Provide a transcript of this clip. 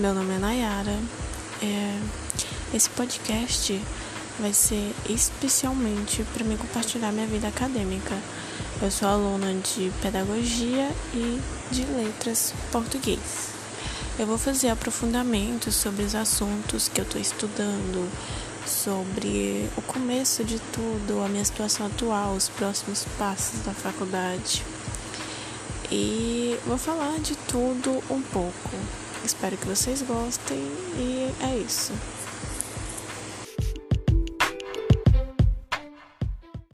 meu nome é Nayara. É, esse podcast vai ser especialmente para me compartilhar minha vida acadêmica. Eu sou aluna de pedagogia e de letras português. Eu vou fazer aprofundamentos sobre os assuntos que eu estou estudando, sobre o começo de tudo, a minha situação atual, os próximos passos da faculdade. E vou falar de tudo um pouco. Espero que vocês gostem e é isso.